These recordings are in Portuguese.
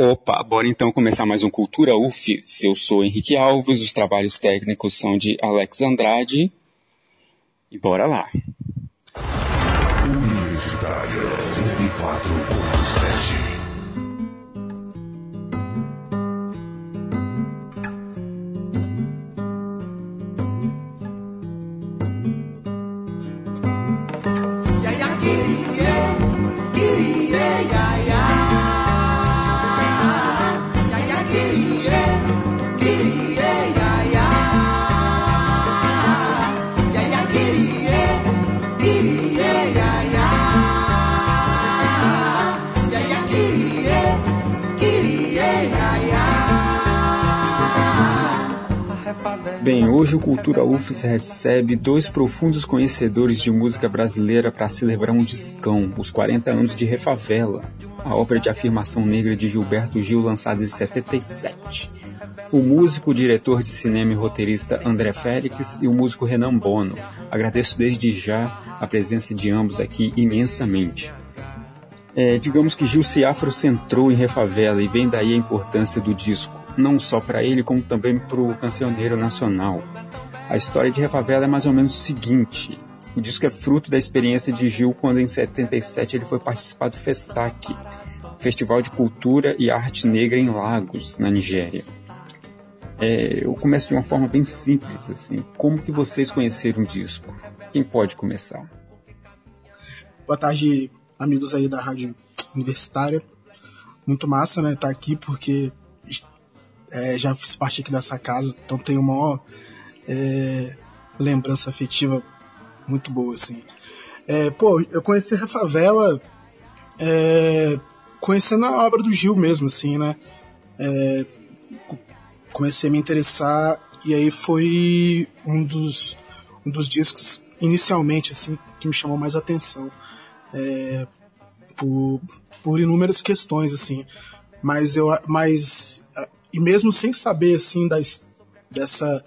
Opa, bora então começar mais um Cultura UF. Eu sou Henrique Alves, os trabalhos técnicos são de Alex Andrade. E bora lá. Universitária 104.7 Bem, hoje o Cultura UFES recebe dois profundos conhecedores de música brasileira para celebrar um discão, os 40 anos de Refavela, a obra de afirmação negra de Gilberto Gil lançada em 77. O músico, diretor de cinema e roteirista André Félix e o músico Renan Bono. Agradeço desde já a presença de ambos aqui imensamente. É, digamos que Gil se afrocentrou em Refavela e vem daí a importância do disco não só para ele, como também para o cancioneiro nacional. A história de Refavela é mais ou menos o seguinte: o disco é fruto da experiência de Gil quando, em 77, ele foi participar do Festac, Festival de Cultura e Arte Negra em Lagos, na Nigéria. É, eu começo de uma forma bem simples, assim. Como que vocês conheceram o disco? Quem pode começar? Boa tarde, amigos aí da Rádio Universitária. Muito massa, né, estar tá aqui, porque é, já fiz parte aqui dessa casa, então tenho uma é, lembrança afetiva muito boa, assim. É, pô, eu conheci a Favela é, conhecendo a obra do Gil mesmo, assim, né? É, comecei a me interessar e aí foi um dos, um dos discos inicialmente, assim, que me chamou mais atenção. É, por, por inúmeras questões, assim. Mas eu, mas e mesmo sem saber assim da, dessa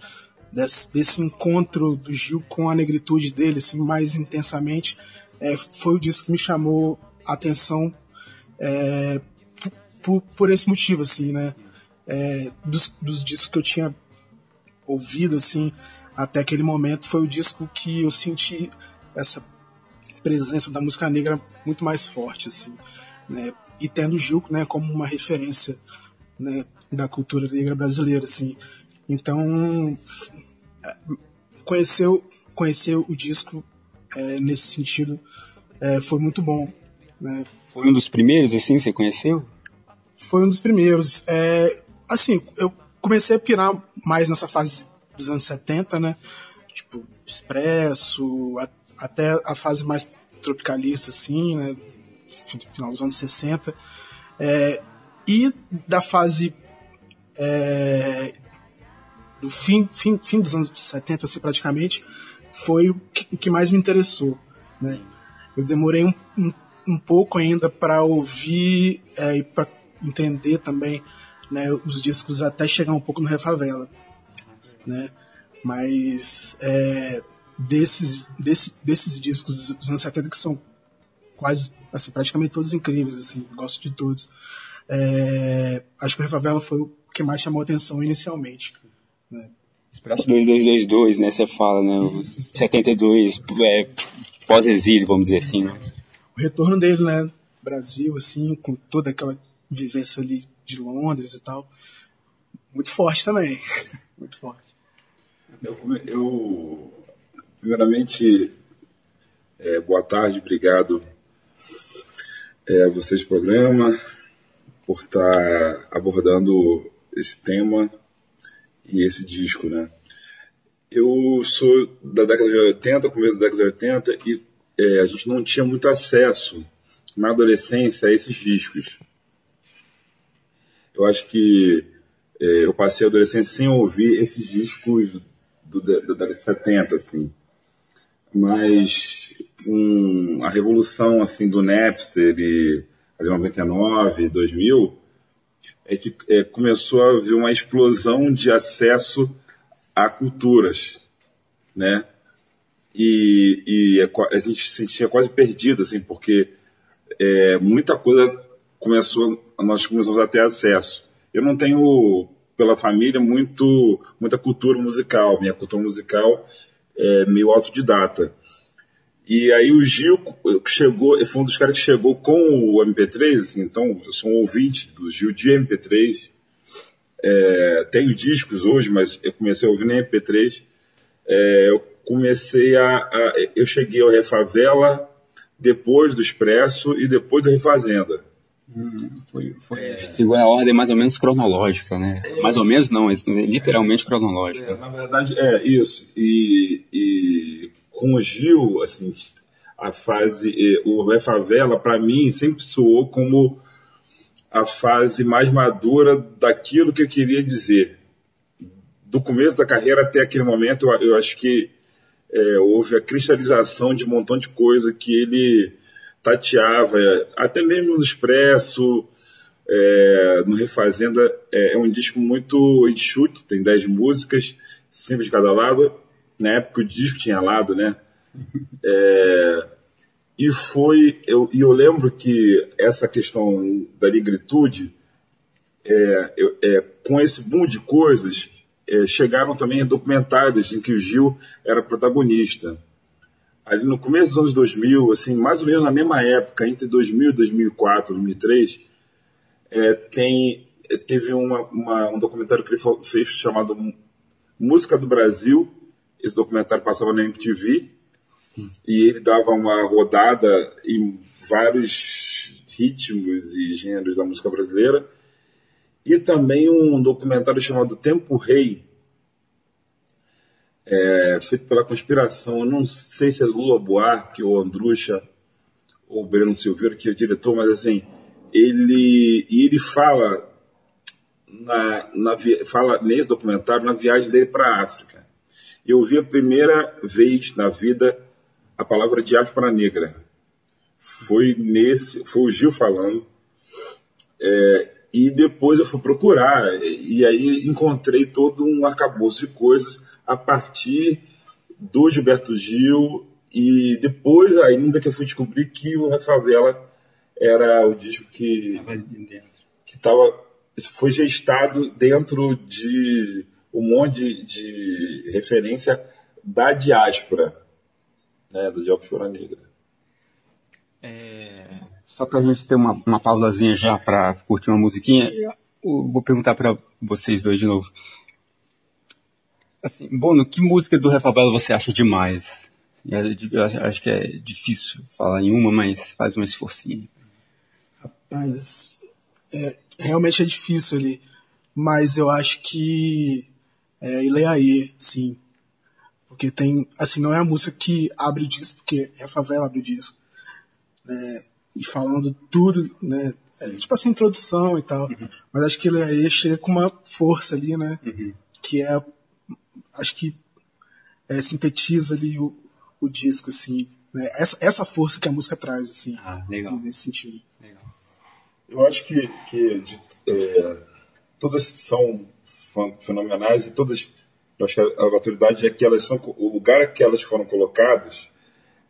desse, desse, encontro do Gil com a negritude dele assim mais intensamente é, foi o disco que me chamou a atenção é, por, por, esse motivo assim né? É, dos, dos discos que eu tinha ouvido assim até aquele momento foi o disco que eu senti essa presença da música negra muito mais forte assim né? E tendo o Gil né como uma referência né da cultura negra brasileira, assim. Então, conheceu conhecer o disco é, nesse sentido é, foi muito bom. Né? Foi um dos primeiros, assim, você conheceu? Foi um dos primeiros. É, assim, eu comecei a pirar mais nessa fase dos anos 70, né? Tipo, Expresso, a, até a fase mais tropicalista, assim, né? Final dos anos 60. É, e da fase é, do fim, fim, fim dos anos 70, assim, praticamente, foi o que, o que mais me interessou. Né? Eu demorei um, um, um pouco ainda para ouvir é, e para entender também né, os discos até chegar um pouco no Refavela. Né? Mas é, desses, desse, desses discos dos anos 70 que são quase, assim, praticamente todos incríveis, assim, gosto de todos. É, acho que o Refavela foi o que mais chamou atenção inicialmente. Né? Expresso 2222, né? Você fala, né? O 72, é, pós-exílio, vamos dizer assim, né? O retorno dele, né? Brasil, assim, com toda aquela vivência ali de Londres e tal. Muito forte também. Muito forte. Eu, eu primeiramente, é, boa tarde, obrigado é, a vocês do programa por estar abordando esse tema e esse disco, né? Eu sou da década de 80, começo da década de 80, e é, a gente não tinha muito acesso na adolescência a esses discos. Eu acho que é, eu passei a adolescência sem ouvir esses discos do, do, da década de 70, assim. Mas com a revolução assim do Napster e ali 99, 2000, é que é, começou a haver uma explosão de acesso a culturas, né? E, e a, a gente se sentia quase perdido, assim, porque é, muita coisa começou, nós começamos a ter acesso. Eu não tenho, pela família, muito, muita cultura musical. Minha cultura musical é meio autodidata. E aí o Gil chegou, foi um dos caras que chegou com o MP3, então eu sou um ouvinte do Gil de MP3. É, tenho discos hoje, mas eu comecei a ouvir no MP3. É, eu comecei a, a, Eu cheguei ao Refavela depois do Expresso e depois do Refazenda. Hum, foi, foi, é... A ordem mais ou menos cronológica, né? É... Mais ou menos não, literalmente cronológica. É, na verdade, é isso. E, e com o Gil, assim, a fase, o Ré Favela, para mim, sempre soou como a fase mais madura daquilo que eu queria dizer. Do começo da carreira até aquele momento, eu, eu acho que é, houve a cristalização de um montão de coisa que ele tateava, até mesmo no Expresso, é, no Refazenda, é, é, um disco muito enxuto, tem 10 músicas, cinco de cada lado. Na época o disco tinha lado, né? É, e foi, eu, e eu lembro que essa questão da negritude, é, é, com esse boom de coisas, é, chegaram também documentários em que o Gil era protagonista ali no começo dos anos 2000, assim, mais ou menos na mesma época, entre 2000 2004, 2003, é, tem, teve uma, uma, um documentário que ele fez chamado Música do Brasil. Esse documentário passava na MTV e ele dava uma rodada em vários ritmos e gêneros da música brasileira. E também um documentário chamado Tempo Rei, é, feito pela conspiração. Eu não sei se é Lula Buarque ou Andrucha ou Breno Silveira, que é o diretor, mas assim, ele, e ele fala, na, na, fala nesse documentário na viagem dele para a África. Eu vi a primeira vez na vida a palavra diáspora negra. Foi nesse, foi o Gil falando. É, e depois eu fui procurar, e aí encontrei todo um arcabouço de coisas a partir do Gilberto Gil e depois ainda que eu fui descobrir que o Favela era o disco que que tava, foi gestado dentro de um monte de, de referência da diáspora, né, da diáspora negra. É, só para a gente ter uma, uma pausazinha já para curtir uma musiquinha, eu vou perguntar para vocês dois de novo. Assim, Bono, que música do Refabelo você acha demais? Eu acho que é difícil falar em uma, mas faz um esforcinho. Rapaz, é, realmente é difícil ali. Mas eu acho que é Ileaê, sim. Porque tem, assim, não é a música que abre o disco, porque é a favela abre o disco. Né? E falando tudo, né? É, tipo essa introdução e tal. Uhum. Mas acho que Ileaê chega com uma força ali, né? Uhum. Que é acho que é, sintetiza ali o, o disco, assim. Né? Essa, essa força que a música traz, assim. Ah, legal. Nesse sentido. Legal. Eu acho que, que de, é, todas são fenomenais e todas. Eu acho que a, a maturidade é que elas são. O lugar que elas foram colocadas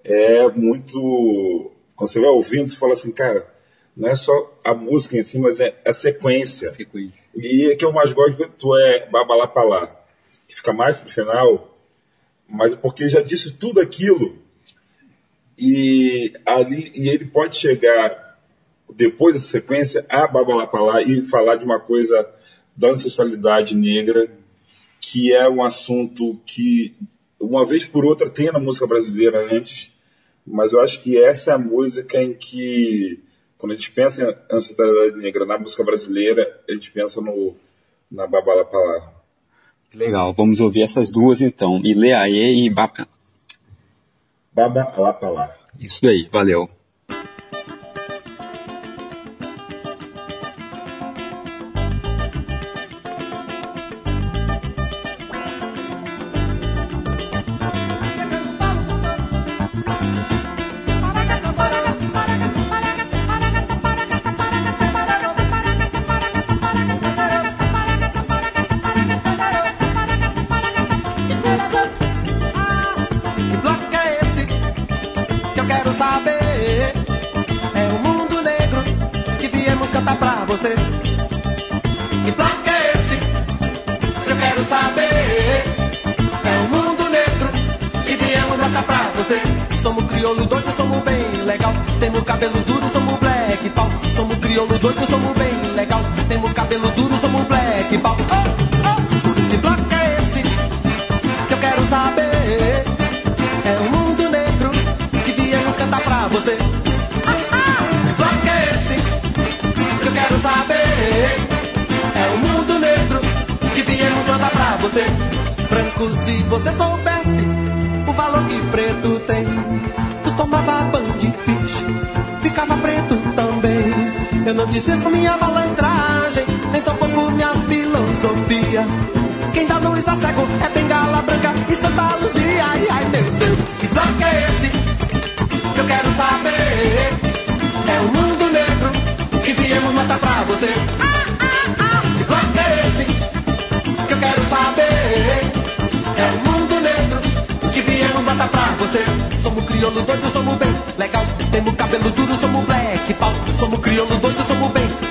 é muito. Quando você vai ouvindo, você fala assim, cara, não é só a música em si, mas é a sequência. A sequência. E o que eu mais gosto tu é babalá lá que fica mais pro final, mas porque já disse tudo aquilo e ali e ele pode chegar depois da sequência a Babalapalá e falar de uma coisa da ancestralidade negra que é um assunto que uma vez por outra tem na música brasileira antes, mas eu acho que essa é a música em que quando a gente pensa em ancestralidade negra na música brasileira, a gente pensa no na Babalapalá. Legal, vamos ouvir essas duas então. Ileaê e Baba. Baba Lapalá. Isso daí, valeu.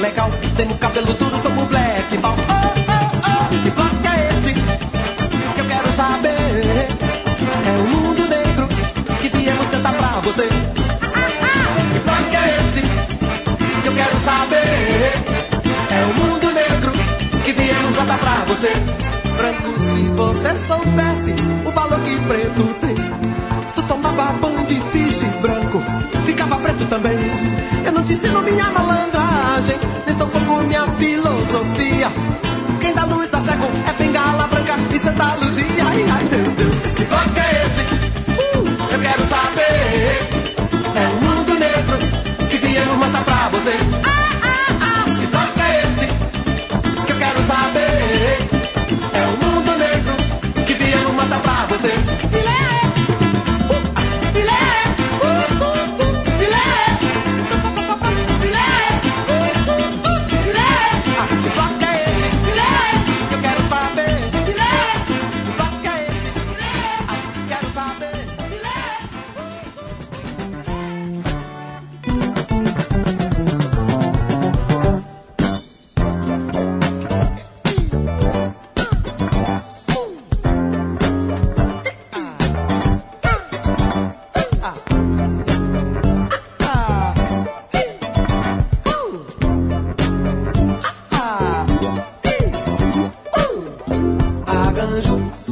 legal. tenho cabelo duro, sou o black ball. Oh, oh, oh, que placa é esse? Que eu quero saber. É o mundo negro que viemos cantar pra você. Que placa é esse? Que eu quero saber. É o mundo negro que viemos cantar pra você. Branco, se você soubesse o valor que preto tem. Tu tomava banho de fiche branco, ficava preto também. Eu não te ensino minha mãe. I do.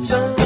想。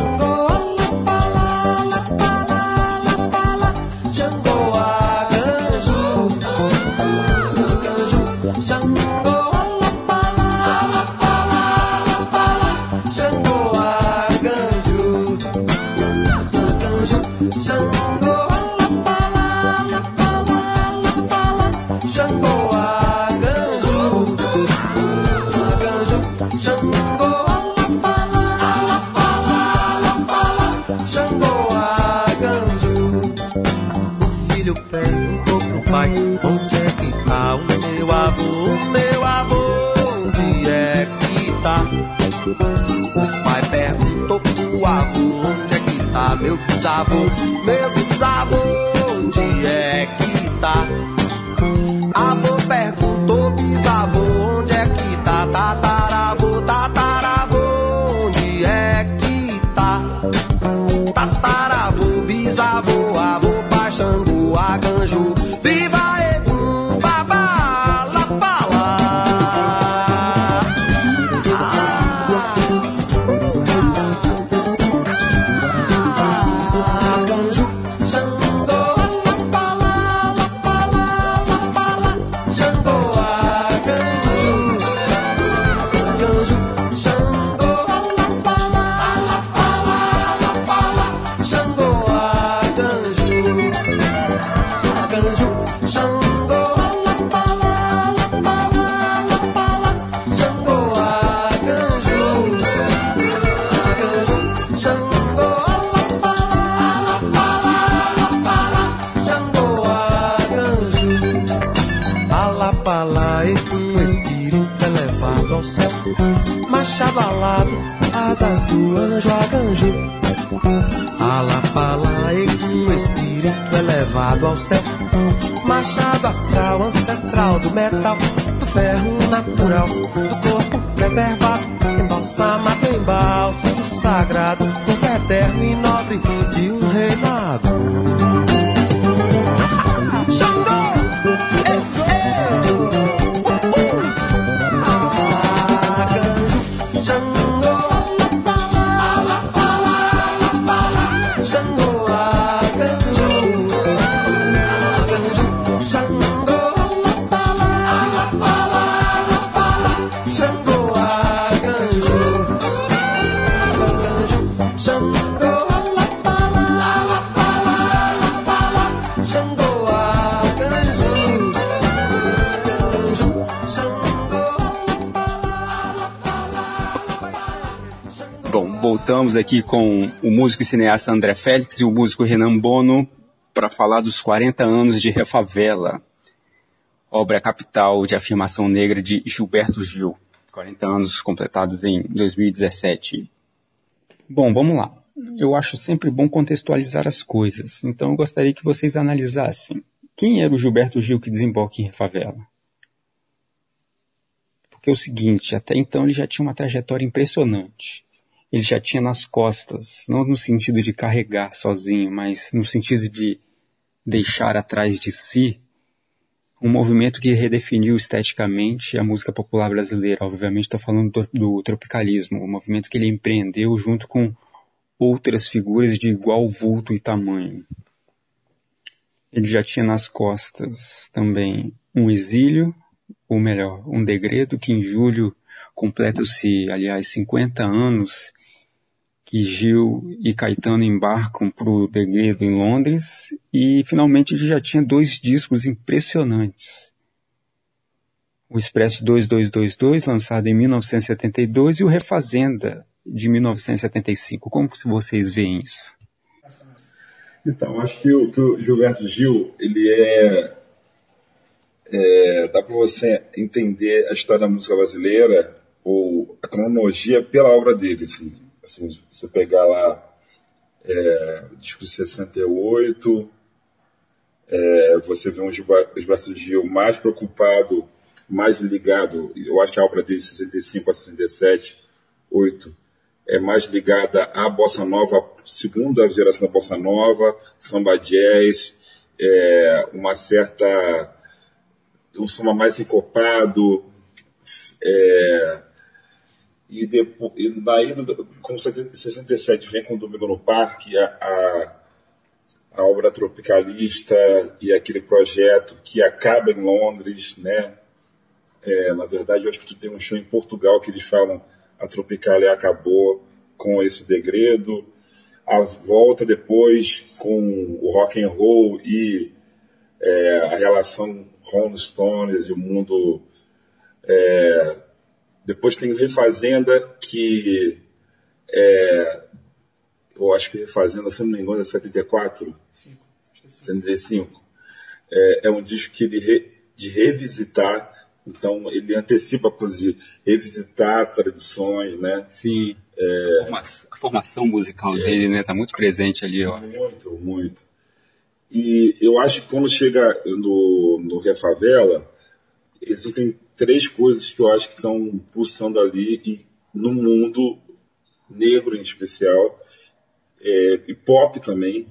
ao céu. Machado astral, ancestral do metal, do ferro natural, do corpo preservado voltamos aqui com o músico e cineasta André Félix e o músico Renan Bono para falar dos 40 anos de Refavela, obra capital de afirmação negra de Gilberto Gil, 40 anos completados em 2017. Bom, vamos lá. Eu acho sempre bom contextualizar as coisas, então eu gostaria que vocês analisassem quem era o Gilberto Gil que desemboca em Refavela. Porque é o seguinte, até então ele já tinha uma trajetória impressionante ele já tinha nas costas, não no sentido de carregar sozinho, mas no sentido de deixar atrás de si um movimento que redefiniu esteticamente a música popular brasileira. Obviamente estou falando do, do tropicalismo, um movimento que ele empreendeu junto com outras figuras de igual vulto e tamanho. Ele já tinha nas costas também um exílio, ou melhor, um degredo que em julho completa-se, aliás, 50 anos que Gil e Caetano embarcam para o Degredo em Londres e finalmente ele já tinha dois discos impressionantes. O Expresso 2222, lançado em 1972, e o Refazenda, de 1975. Como vocês veem isso? Então, acho que o, que o Gilberto Gil, ele é, é dá para você entender a história da música brasileira ou a cronologia pela obra dele, assim. Assim, se você pegar lá é, disco de 68, é, você vê um Gilberto Gil mais preocupado, mais ligado, eu acho que a obra dele de 65 a 67, 8, é mais ligada à bossa nova, segunda geração da bossa nova, samba jazz, é, uma certa um samba mais encopado, é, e, depois, e daí, como 67 vem com o Domingo no Parque, a, a, a, obra tropicalista e aquele projeto que acaba em Londres, né? É, na verdade, eu acho que tu tem um show em Portugal que eles falam a Tropicalia acabou com esse degredo. A volta depois com o rock and roll e é, a relação Rolling Stones e o mundo é, depois tem o Refazenda, que é, eu acho que Refazenda, se não me engano, é 74? 75. É, é um disco que ele re, de revisitar, então ele antecipa a coisa de revisitar tradições, né? Sim. É, a formação musical é, dele, né? Tá muito presente ali, ó. Muito, muito. E eu acho que quando chega no, no Refavela, existem três coisas que eu acho que estão pulsando ali e no mundo negro em especial é, e pop também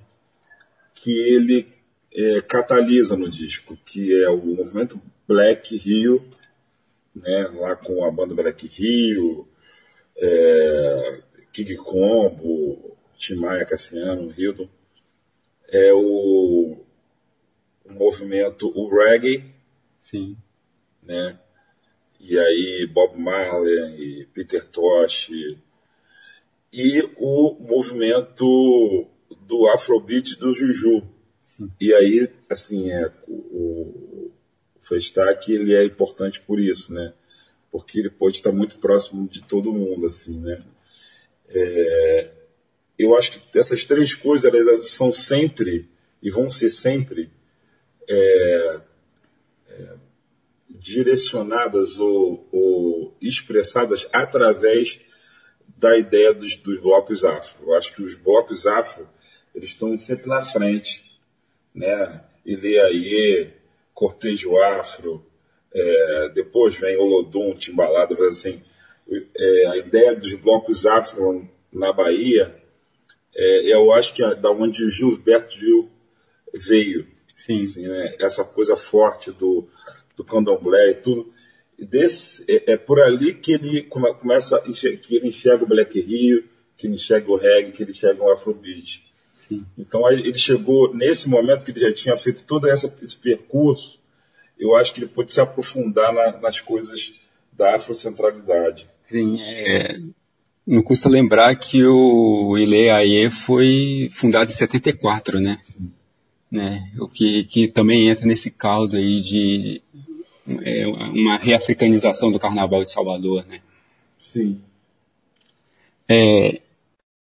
que ele é, catalisa no disco, que é o movimento Black Rio, né, lá com a banda Black Rio, é, King Combo, Timaya Cassiano, Hildon, é o, o movimento, o reggae, Sim. né, e aí Bob Marley e Peter Tosh e o movimento do Afrobeat do Juju. Sim. E aí, assim, é, o, o Festac, ele é importante por isso, né? Porque ele pode estar muito próximo de todo mundo, assim, né? É, eu acho que essas três coisas, elas são sempre, e vão ser sempre, é, direcionadas ou, ou expressadas através da ideia dos, dos, blocos afro. Eu acho que os blocos afro eles estão sempre na frente, né? Ileaie, Cortejo Afro, é, depois vem Olodum, Timbalada, mas assim, é, a ideia dos blocos afro na Bahia, é, eu acho que é da onde o Gilberto Gil veio. Sim. Assim, né? Essa coisa forte do, do candomblé e tudo. desse, é, é, por ali que ele come, começa que ele enxerga o Black Rio, que ele enxerga o reggae, que ele enxerga o Afrobeat. Sim. Então ele chegou nesse momento que ele já tinha feito todo essa, esse percurso, eu acho que ele pôde se aprofundar na, nas coisas da afrocentralidade. Sim, é, não custa lembrar que o Ile foi fundado em 74, né? Sim. né? O que, que também entra nesse caldo aí de é, uma reafricanização do Carnaval de Salvador, né? Sim. É, a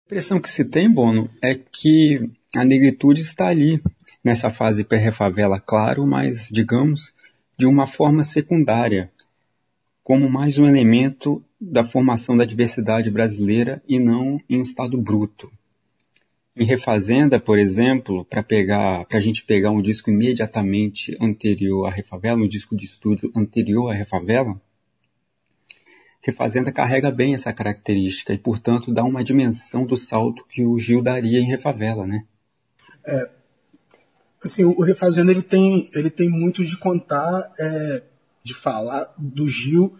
impressão que se tem, Bono, é que a negritude está ali, nessa fase pré-refavela, claro, mas, digamos, de uma forma secundária, como mais um elemento da formação da diversidade brasileira e não em estado bruto. Em Refazenda, por exemplo, para pegar, para a gente pegar um disco imediatamente anterior à Refavela, um disco de estúdio anterior à Refavela, Refazenda carrega bem essa característica e, portanto, dá uma dimensão do salto que o Gil daria em Refavela, né? É, assim, o Refazenda ele tem, ele tem muito de contar, é, de falar do Gil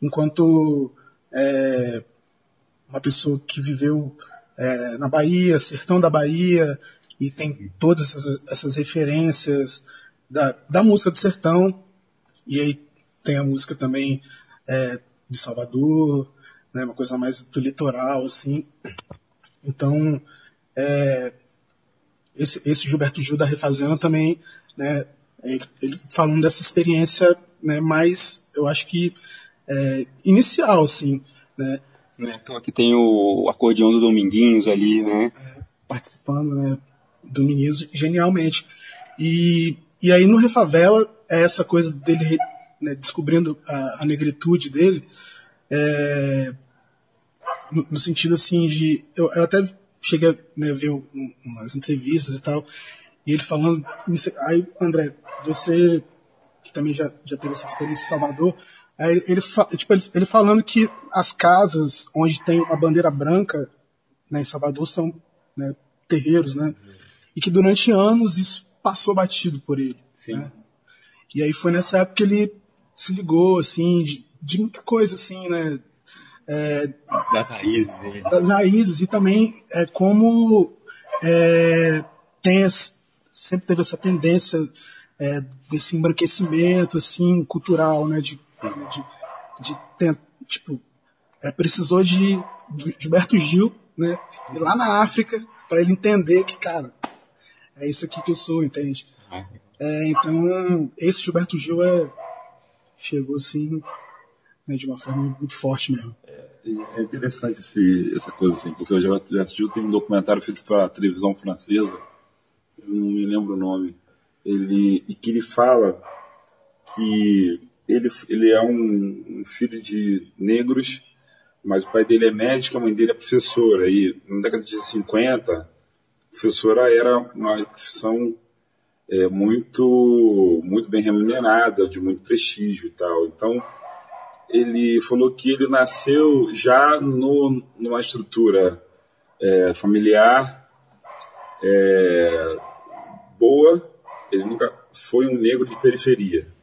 enquanto é, uma pessoa que viveu é, na Bahia, sertão da Bahia, e tem todas essas, essas referências da, da música do sertão, e aí tem a música também é, de Salvador, né, uma coisa mais do litoral, assim. Então, é, esse, esse, Gilberto Gil da Refazenda também, né, ele, ele, falando dessa experiência né, mais, eu acho que é, inicial, assim, né, né? Então aqui tem o acordeão do Dominguinhos ali, né? É, participando, né? Dominguinhos genialmente. E, e aí no Refavela, é essa coisa dele né, descobrindo a, a, negritude dele, é, no, no, sentido assim de. Eu, eu até cheguei a né, ver umas entrevistas e tal, e ele falando. Aí, André, você que também já, já teve essa experiência em Salvador, ele, tipo, ele, ele, falando que as casas onde tem uma bandeira branca né, em Salvador são né, terreiros, né? E que durante anos isso passou batido por ele. Sim. Né? E aí foi nessa época que ele se ligou, assim, de, de muita coisa, assim, né? É, das raízes dele. Das raízes e também é, como é, tem sempre teve essa tendência é, desse embranquecimento assim cultural, né, de de, de, de tipo, é, precisou de, de Gilberto Gil, né? Ir lá na África para ele entender que, cara, é isso aqui que eu sou, entende? É, então, esse Gilberto Gil é, chegou assim, né, de uma forma muito forte mesmo. É, é interessante esse, essa coisa assim, porque o Gilberto Gil tem um documentário feito para a televisão francesa, eu não me lembro o nome, ele, e que ele fala que ele, ele é um, um, filho de negros, mas o pai dele é médico, a mãe dele é professora. E na década de 50, professora era uma profissão é, muito, muito bem remunerada, de muito prestígio e tal. Então, ele falou que ele nasceu já no, numa estrutura é, familiar é, boa, ele nunca foi um negro de periferia.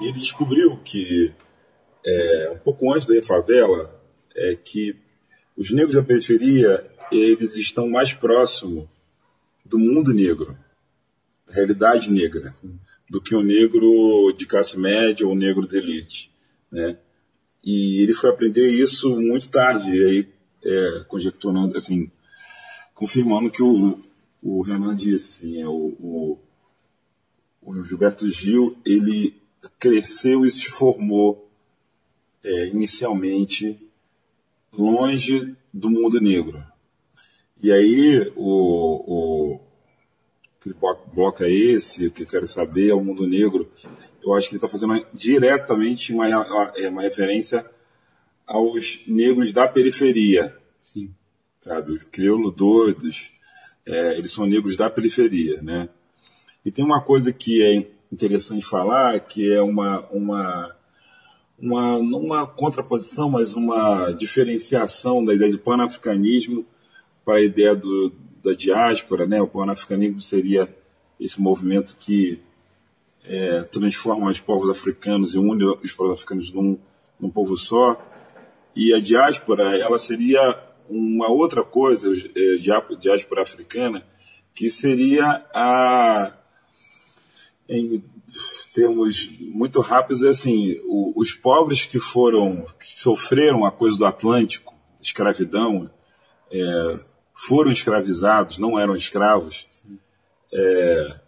E ele descobriu que, é, um pouco antes da favela, é que os negros da periferia eles estão mais próximos do mundo negro, da realidade negra, do que o negro de classe média ou o negro de elite, né? E ele foi aprender isso muito tarde, e aí é, conjecturando, assim, confirmando que o, o Renan disse, assim, é, o, o, o Gilberto Gil, ele cresceu e se formou é, inicialmente longe do mundo negro. E aí o, o que bloco é esse, o que eu quero saber é o mundo negro. Eu acho que ele está fazendo diretamente uma, é, uma referência aos negros da periferia. Sim. Sabe, os crioulos doidos, é, eles são negros da periferia, né? E tem uma coisa que é interessante falar, que é uma, uma, uma, uma contraposição, mas uma diferenciação da ideia de panafricanismo para a ideia do, da diáspora. Né? O panafricanismo seria esse movimento que é, transforma os povos africanos e une os povos africanos num, num povo só. E a diáspora, ela seria uma outra coisa, é, diáspora africana, que seria a, em termos muito rápidos, é assim, o, os pobres que foram, que sofreram a coisa do Atlântico, escravidão, é, foram escravizados, não eram escravos, é,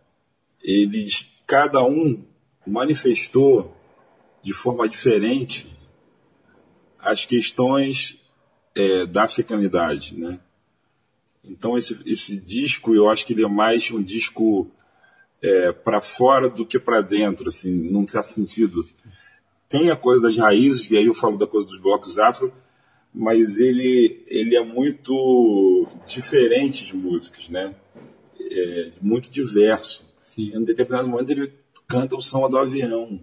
eles, cada um manifestou de forma diferente as questões é, da africanidade, né? Então esse, esse disco, eu acho que ele é mais um disco é, para fora do que para dentro, assim, num certo sentido. Tem a coisa das raízes, e aí eu falo da coisa dos blocos afro, mas ele, ele é muito diferente de músicas, né? É, muito diverso. Sim. Em determinado momento ele canta o samba do avião.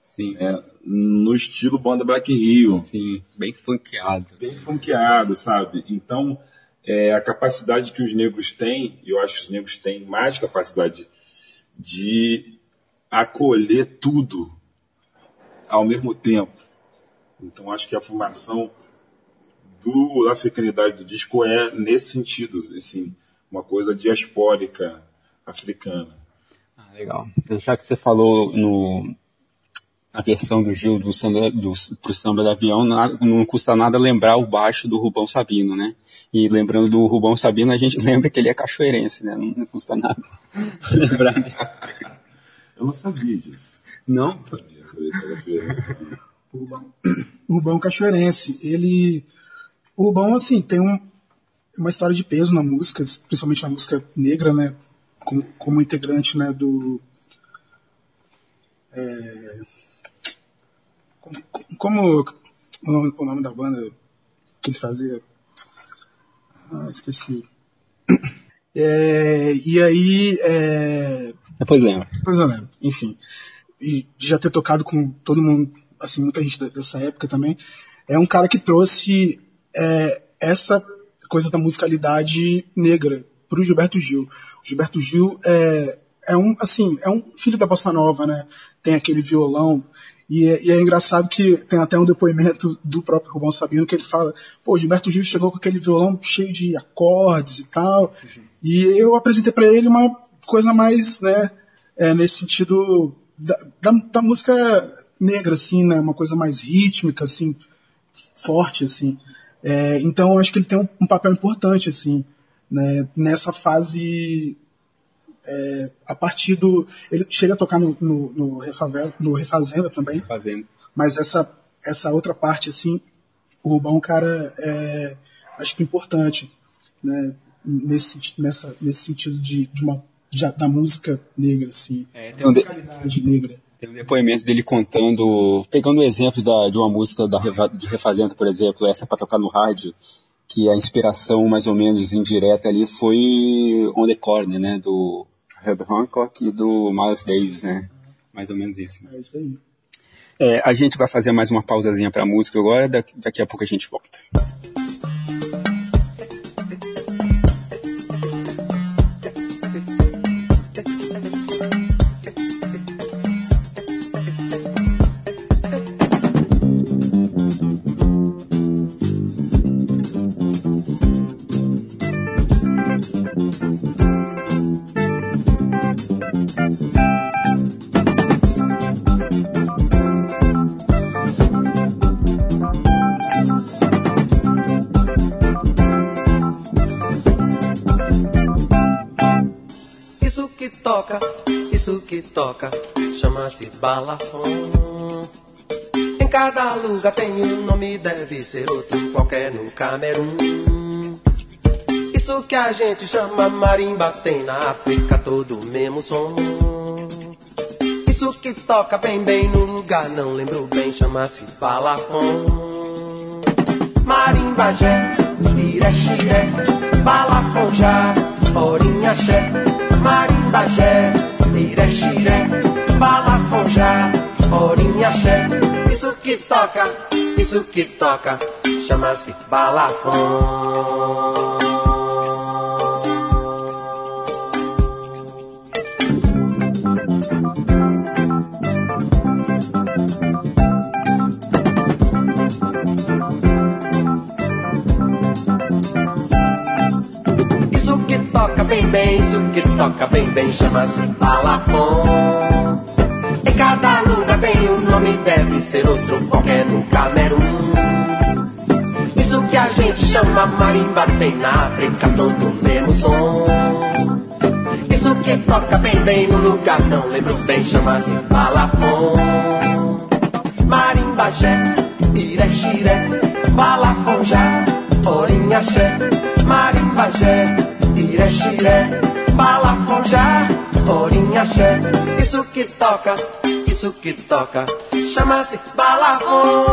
Sim. Né? No estilo banda Black Rio. Sim, bem funkeado. Bem funkeado, sabe? Então, é, a capacidade que os negros têm, e eu acho que os negros têm mais capacidade de acolher tudo ao mesmo tempo. Então, acho que a formação do, da africanidade do disco é nesse sentido, assim, uma coisa diaspórica africana. Ah, legal. Já que você falou no, a versão do Gil do samba, do, pro samba do avião, não, não custa nada lembrar o baixo do Rubão Sabino, né? E lembrando do Rubão Sabino, a gente lembra que ele é cachoeirense, né? Não, não custa nada lembrar. Eu não sabia disso. Não? Não sabia, sabia cachoeirense. O Rubão, o Rubão cachoeirense, ele... O Rubão, assim, tem um, uma história de peso na música, principalmente na música negra, né? Como, como integrante, né, do... É, como, o, nome, o nome da banda que ele fazia? Ah, esqueci. É, e aí. É, Depois lembra. Depois eu lembro, enfim. E já ter tocado com todo mundo, assim, muita gente dessa época também. É um cara que trouxe é, essa coisa da musicalidade negra pro Gilberto Gil. O Gilberto Gil é, é um, assim, é um filho da bossa nova, né? Tem aquele violão e é, e é, engraçado que tem até um depoimento do próprio Rubão Sabino que ele fala: pô, Gilberto Gil chegou com aquele violão cheio de acordes e tal. Uhum. E eu apresentei para ele uma coisa mais, né, é, nesse sentido da, da, da, música negra, assim, né, uma coisa mais rítmica, assim, forte, assim. É, então, acho que ele tem um, um papel importante, assim, né, nessa fase é, a partir do. Ele chega a tocar no, no, no, Refavela, no Refazenda também. Refazenda. Mas essa, essa outra parte, assim, o Rubão, cara, é, acho que importante, né? Nesse, nessa, nesse sentido de, de uma, de, da música negra, assim. É, tem musicalidade de... negra. Tem um depoimento dele contando, pegando o exemplo da, de uma música da de Refazenda, por exemplo, essa para tocar no rádio, que a inspiração mais ou menos indireta ali foi On the Corner, né, do Herb Hancock e do Miles Davis, né? Mais ou menos isso. Né? É isso aí. É, a gente vai fazer mais uma pausazinha para música agora, daqui, daqui a pouco a gente volta. Toca, chama-se balafon. Em cada lugar tem um nome, deve ser outro qualquer no Camerun. Isso que a gente chama marimba tem na África todo o mesmo som. Isso que toca bem bem no lugar, não lembro bem, chama-se balafon. Marimbajé, irexiré, balafonjá, orinhaxé, marimbajé xiré, xiré, balafonjá, já, xé. Isso que toca, isso que toca, chama-se balafon. bem, isso toca bem bem chama-se balafon. Em cada lugar tem um nome, deve ser outro qualquer no Camerun. Isso que a gente chama marimba tem na África todo o mesmo som. Isso que toca bem bem no lugar, não lembro bem, chama-se balafon. Marimbajé, iré, xiré, balafonjá, orinhaxé, marimbajé, iré, xiré, balafonjá, orinhaxé. Isso que toca, isso que toca, chama-se balafon.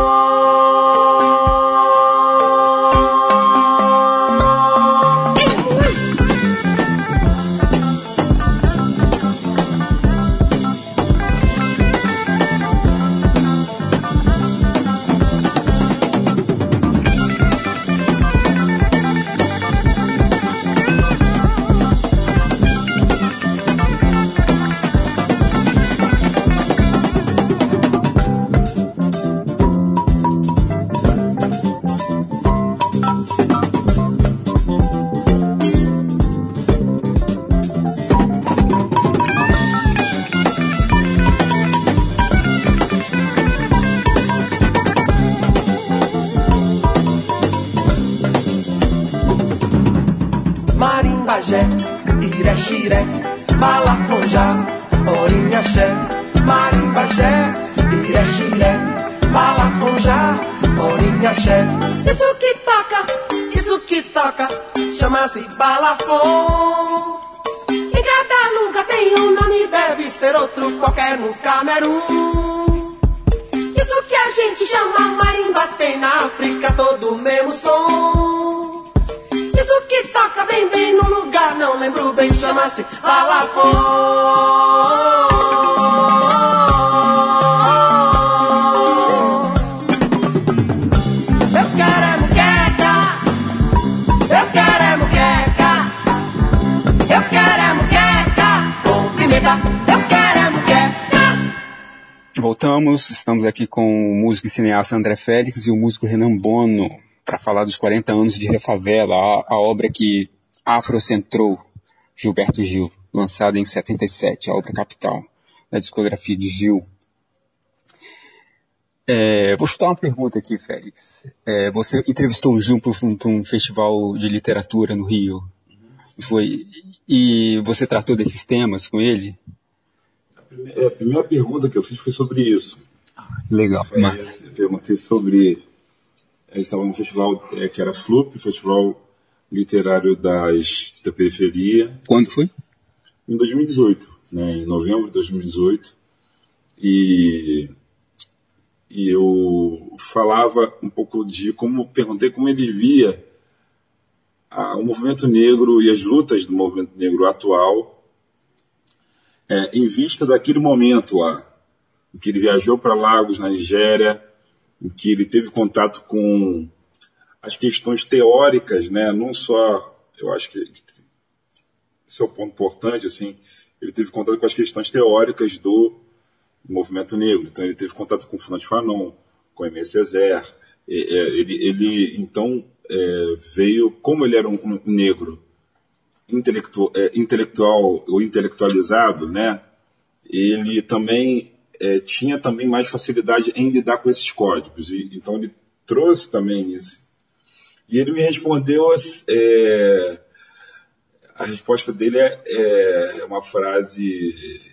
Iré, xiré, balafonjá, orinhaxé. Marimbajé, iré, xiré, balafonjá, orinhaxé. Isso que toca, isso que toca, chama-se balafon. Em cada lugar tem um nome, deve ser outro qualquer no Camerun. Isso que a gente chama marimba tem na África todo o mesmo som. Isso que toca bem bem no lugar, não lembro bem, chama-se balafon. Voltamos, estamos aqui com o músico e cineasta André Félix e o músico Renan Bono para falar dos 40 anos de Refavela, a, a obra que afrocentrou Gilberto Gil, lançada em 77, a obra capital da discografia de Gil. É, vou chutar uma pergunta aqui, Félix. É, você entrevistou o Gil para um, um festival de literatura no Rio. Foi, e você tratou desses temas com ele? A primeira, é, a primeira pergunta que eu fiz foi sobre isso. Legal. É, Mas, eu perguntei sobre. Eles estavam no festival é, que era FLUP, Festival Literário das, da Periferia, quando foi? em 2018, né, em novembro de 2018. E, e eu falava um pouco de como, perguntei como ele via a, o movimento negro e as lutas do movimento negro atual é, em vista daquele momento lá, em que ele viajou para Lagos, na Nigéria, em que ele teve contato com as questões teóricas, né, não só, eu acho que esse é o ponto importante, assim, ele teve contato com as questões teóricas do movimento negro. Então ele teve contato com Fernando Fanon, com M. Césaire. Ele, ele então é, veio, como ele era um, um negro intelectual, é, intelectual ou intelectualizado, né? Ele também é, tinha também mais facilidade em lidar com esses códigos. E, então ele trouxe também isso. E ele me respondeu é, a resposta dele é, é, uma frase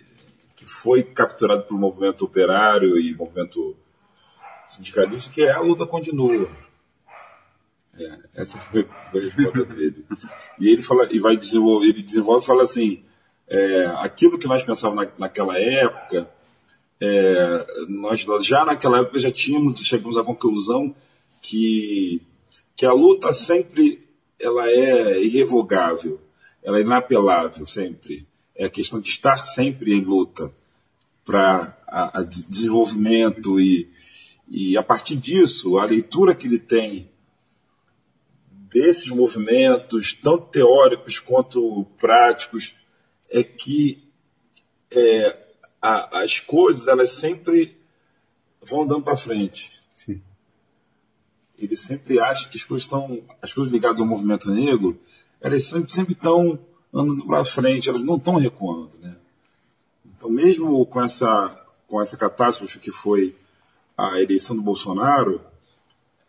que foi capturada pelo movimento operário e movimento sindicalista, que é a luta continua. É, essa foi a resposta dele. E ele fala, e vai desenvolver, ele desenvolve e fala assim, é, aquilo que nós pensávamos na, naquela época, é, nós já naquela época já tínhamos, chegamos à conclusão que, que a luta sempre ela é irrevogável ela é inapelável sempre. É a questão de estar sempre em luta para desenvolvimento e, e a partir disso, a leitura que ele tem desses movimentos, tanto teóricos quanto práticos, é que é, a, as coisas elas sempre vão andando para frente. Sim. Ele sempre acha que as coisas estão, as coisas ligadas ao movimento negro, elas sempre, sempre estão andando para frente, elas não estão recuando. Né? Então, mesmo com essa, com essa catástrofe que foi a eleição do Bolsonaro,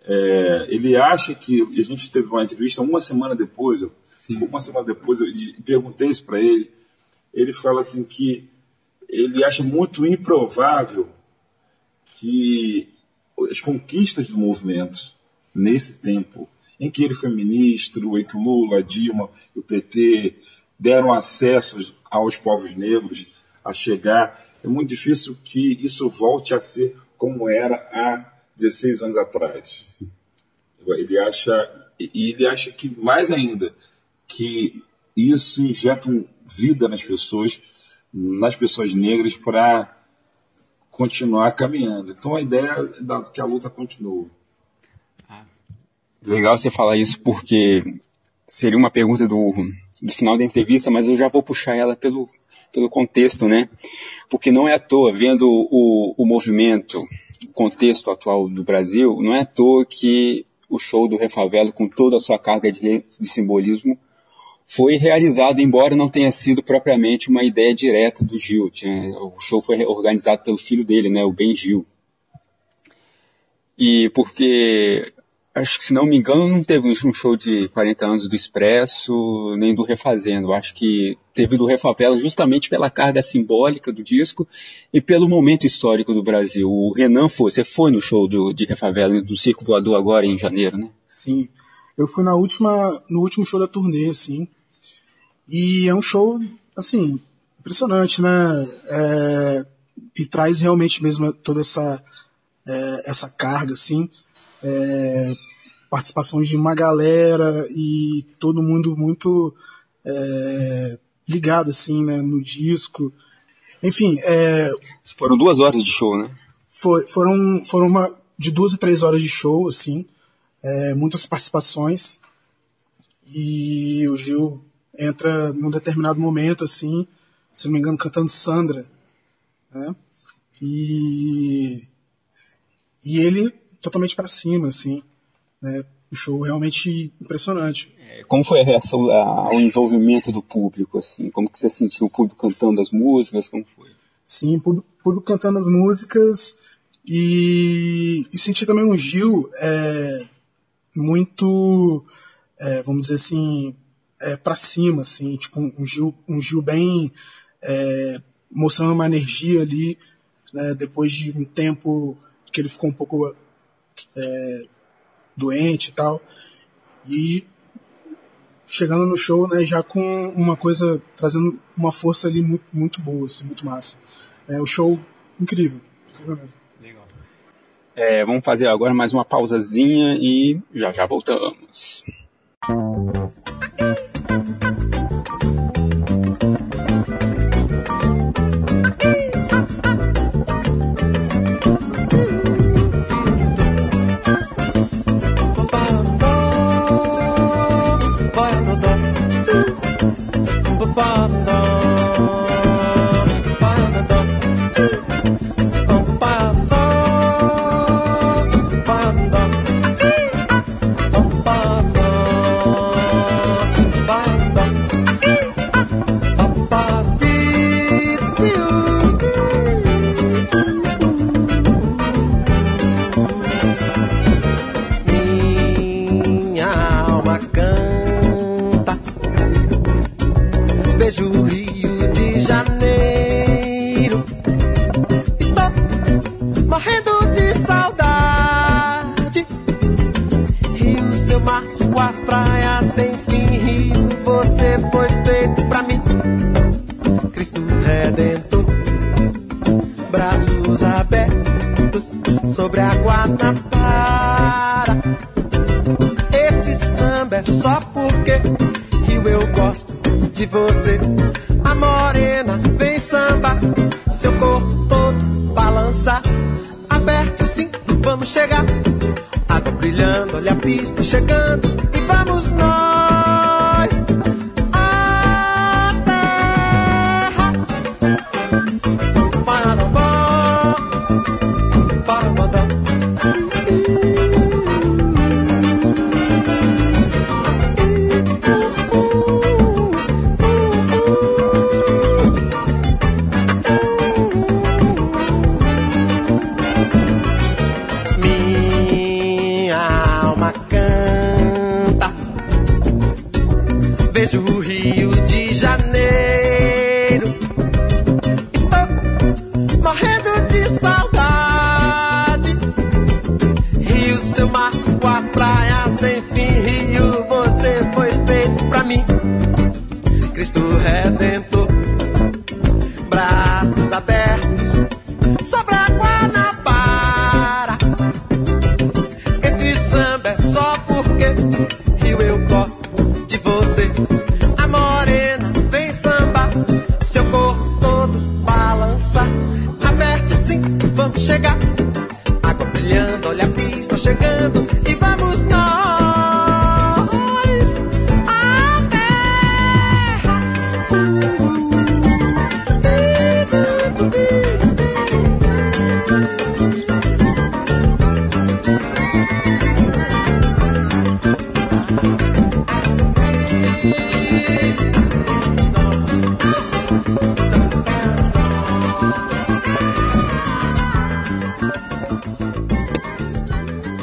é, ele acha que. A gente teve uma entrevista uma semana depois, uma semana depois, eu perguntei isso para ele. Ele fala assim que ele acha muito improvável que as conquistas do movimento nesse tempo em que ele foi ministro, em que Lula, Dilma e o PT deram acesso aos povos negros a chegar, é muito difícil que isso volte a ser como era há 16 anos atrás. Sim. Ele acha e ele acha que mais ainda que isso injeta vida nas pessoas, nas pessoas negras para continuar caminhando. Então a ideia é que a luta continue. Legal você falar isso porque seria uma pergunta do, do final da entrevista, mas eu já vou puxar ela pelo, pelo contexto, né? Porque não é à toa, vendo o, o movimento, o contexto atual do Brasil, não é à toa que o show do Refavelo, com toda a sua carga de, de simbolismo, foi realizado, embora não tenha sido propriamente uma ideia direta do Gil. Tinha, o show foi organizado pelo filho dele, né, o Ben Gil. E porque acho que se não me engano não teve um show de 40 anos do Expresso, nem do Refazendo. Acho que teve do Refavela justamente pela carga simbólica do disco e pelo momento histórico do Brasil. O Renan foi, você foi no show do, de Refavela, do Circo Voador agora em janeiro, né? Sim. Eu fui na última, no último show da turnê, assim. E é um show, assim, impressionante, né? É, e traz realmente mesmo toda essa, é, essa carga, assim é, participações de uma galera e todo mundo muito é, ligado assim, né, no disco. Enfim, é, foram duas horas de show, né? Foi, foram foram uma de duas a três horas de show, assim, é, muitas participações e o Gil entra num determinado momento, assim, se não me engano, cantando Sandra, né? E e ele totalmente para cima, assim. Né? Um show realmente impressionante. É, como foi a reação ao envolvimento do público, assim? Como que você sentiu o público cantando as músicas? Como foi? Sim, o público, público cantando as músicas e, e senti também um Gil é, muito, é, vamos dizer assim, é, para cima, assim, tipo um Gil, um Gil bem é, mostrando uma energia ali, né, depois de um tempo que ele ficou um pouco é, doente e tal. E chegando no show, né, já com uma coisa, trazendo uma força ali muito, muito boa, assim, muito massa. É, o show incrível. Legal. É, vamos fazer agora mais uma pausazinha e já já voltamos.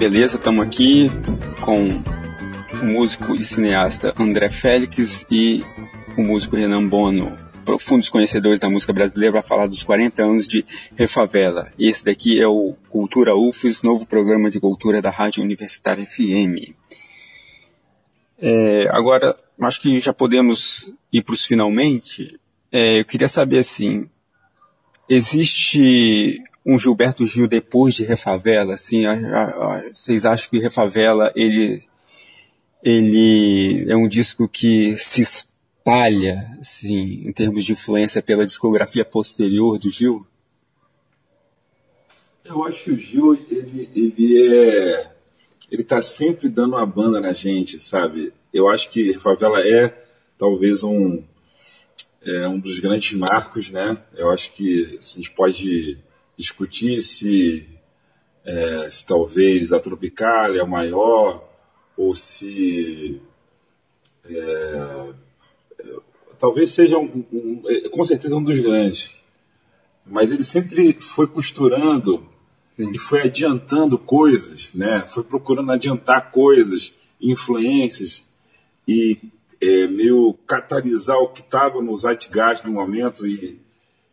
Beleza, estamos aqui com o músico e cineasta André Félix e o músico Renan Bono, profundos conhecedores da música brasileira, para falar dos 40 anos de Refavela. Esse daqui é o Cultura UFES, novo programa de cultura da Rádio Universitária FM. É, agora, acho que já podemos ir para os finalmente. É, eu queria saber assim, existe um Gilberto Gil depois de Refavela, assim, a, a, a, vocês acham que Refavela ele ele é um disco que se espalha, assim, em termos de influência pela discografia posterior do Gil? Eu acho que o Gil ele ele é ele tá sempre dando uma banda na gente, sabe? Eu acho que Favela é talvez um é um dos grandes marcos, né? Eu acho que a gente pode discutir se, é, se talvez a Tropicália é o maior ou se é, talvez seja um, um, com certeza um dos grandes, mas ele sempre foi costurando Sim. e foi adiantando coisas, né? Foi procurando adiantar coisas, influências e é, meio catalisar o que estava no zeitgeist no momento e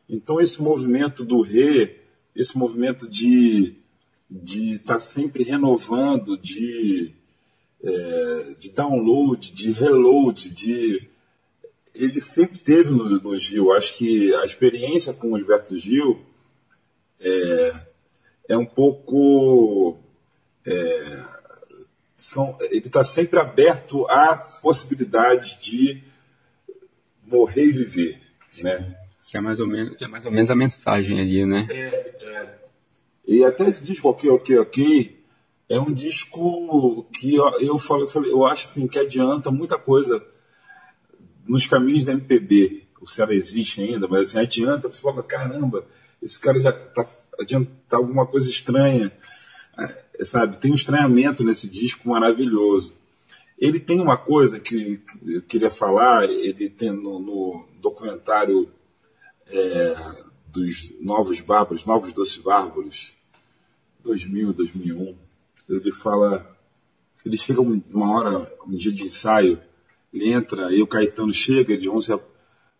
então esse movimento do re esse movimento de de estar tá sempre renovando, de, é, de download, de reload, de ele sempre teve no, no, Gil. Acho que a experiência com o Gilberto Gil é, é um pouco é, são, ele está sempre aberto à possibilidade de morrer e viver, né? Que é mais ou menos, que é mais ou menos a mensagem ali, né? É, é. E até esse disco Ok, Ok, Ok é um disco que eu, eu, falo, eu, falei, eu acho assim, que adianta muita coisa nos caminhos da MPB. O Ceará existe ainda, mas assim, adianta, você fala, caramba, esse cara já tá adianta alguma coisa estranha. É, sabe, tem um estranhamento nesse disco maravilhoso. Ele tem uma coisa que eu queria falar, ele tem no, no documentário é, dos Novos Bárbaros, Novos Doces Bárbaros, 2000, 2001, ele fala, ele chega uma hora, um dia de ensaio, ele entra, e o Caetano chega, de 11 a,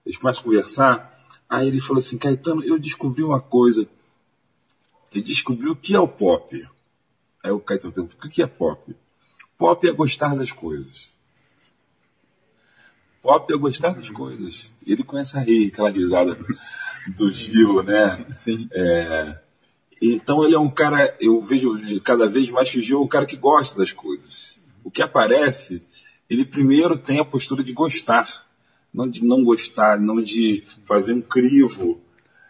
eles começam a conversar, aí ele fala assim, Caetano, eu descobri uma coisa, ele descobriu o que é o pop. Aí o Caetano pergunta, o que é pop? Pop é gostar das coisas. Pop é gostar das coisas. E ele começa a rir, aquela risada do Gil, né? Sim. É, então ele é um cara, eu vejo cada vez mais que o Gil é um cara que gosta das coisas. O que aparece, ele primeiro tem a postura de gostar, não de não gostar, não de fazer um crivo.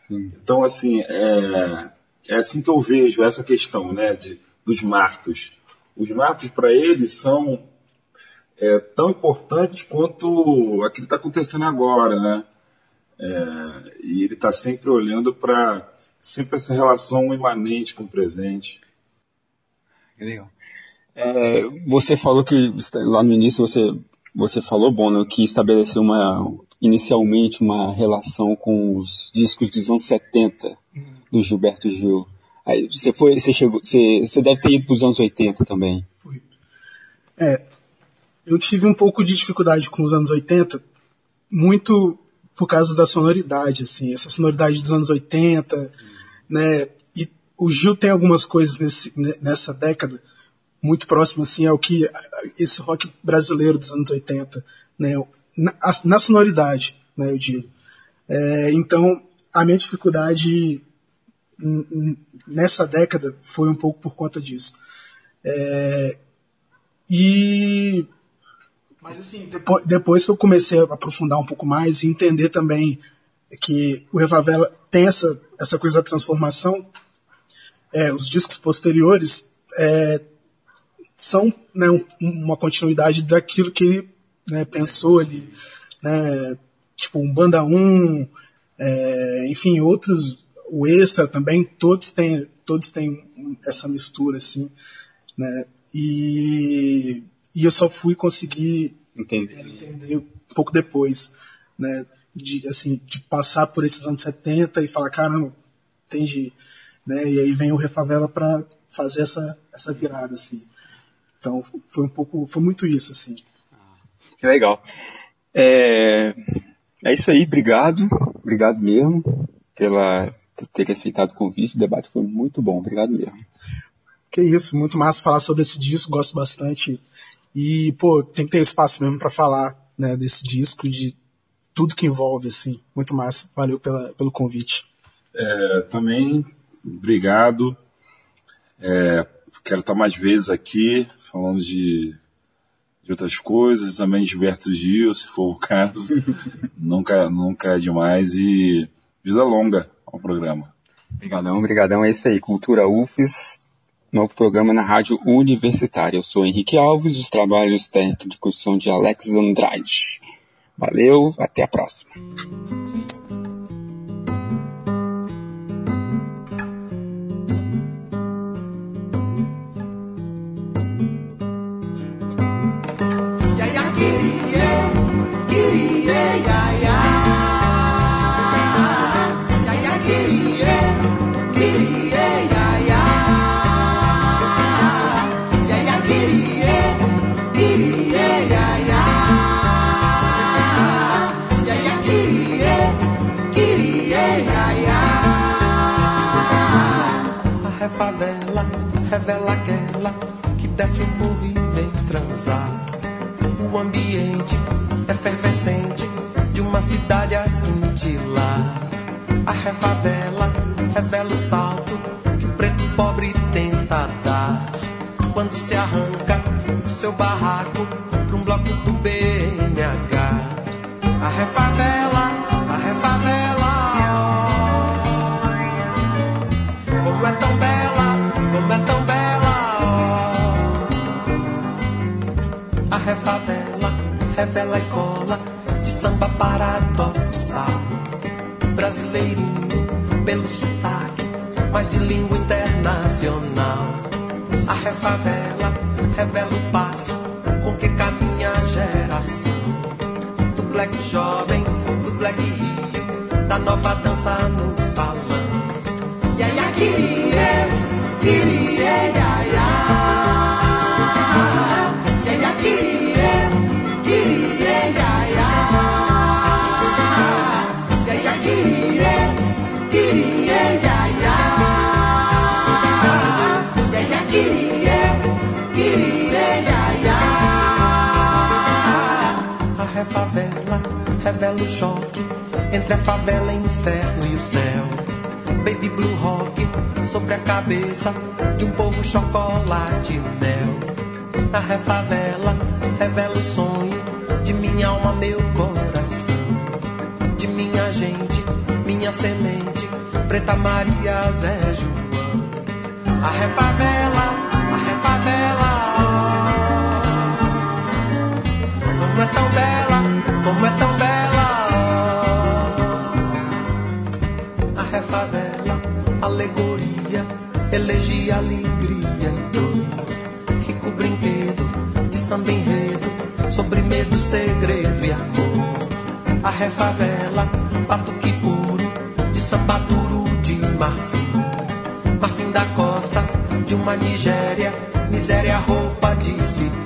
Sim. Então, assim, é, é assim que eu vejo essa questão, né, de, dos marcos. Os marcos para ele são é, tão importantes quanto aquilo que está acontecendo agora, né? É, e ele está sempre olhando para sempre essa relação imanente com o presente. Legal. É, você falou que lá no início você você falou, Bono, que estabeleceu uma inicialmente uma relação com os discos dos anos 70 do Gilberto Gil. Aí você foi, você chegou, você, você deve ter ido para os anos 80 também. Fui. É, eu tive um pouco de dificuldade com os anos 80, muito por causa da sonoridade, assim, essa sonoridade dos anos 80, né? E o Gil tem algumas coisas nesse, nessa década muito próximo assim ao que esse rock brasileiro dos anos 80, né? Na, na sonoridade, né, eu digo. É, então, a minha dificuldade nessa década foi um pouco por conta disso. É, e mas assim, depois, depois que eu comecei a aprofundar um pouco mais e entender também que o Revavela tem essa, essa coisa da transformação, é, os discos posteriores é, são né, um, uma continuidade daquilo que ele né, pensou ali, né, tipo um Banda 1, é, enfim, outros, o Extra também, todos têm, todos têm essa mistura, assim, né, e e eu só fui conseguir entender, entender um pouco depois, né? De, assim, de passar por esses anos 70 e falar, caramba, entendi. Né? E aí vem o Refavela para fazer essa, essa virada, assim. Então foi um pouco, foi muito isso, assim. Que legal. É, é isso aí, obrigado, obrigado mesmo pela por ter aceitado o convite. O debate foi muito bom, obrigado mesmo. Que isso, muito massa falar sobre esse disco, gosto bastante e, pô, tem que ter espaço mesmo para falar, né, desse disco, de tudo que envolve, assim. Muito massa. Valeu pela, pelo convite. É, também, obrigado. É, quero estar mais vezes aqui, falando de, de outras coisas, também de Gilberto Gil, se for o caso. nunca, nunca é demais. E vida longa ao programa. Obrigadão, obrigadão. É isso aí. Cultura UFES novo programa na Rádio Universitária. Eu sou Henrique Alves, os trabalhos técnicos são de Alex Andrade. Valeu, até a próxima. Revela aquela que desce o morro e vem transar. O ambiente efervescente de uma cidade a cintilar. A refavela revela o salto mas de língua internacional. A refavela revela o passo com que caminha a geração. Do black jovem, do black rio, da nova dança choque entre a favela, inferno e o céu. Baby blue rock sobre a cabeça de um povo chocolate e mel. A refavela revela o sonho de minha alma, meu coração. De minha gente, minha semente, Preta Maria, Zé João. A refavela, a refavela. Como é tão bela, como é tão A refavela, alegoria, elegia, alegria. Rico brinquedo de samba enredo, sobre medo, segredo e amor. A refavela, batuque puro, de samba duro de marfim. Marfim da costa, de uma Nigéria, miséria, roupa de cetim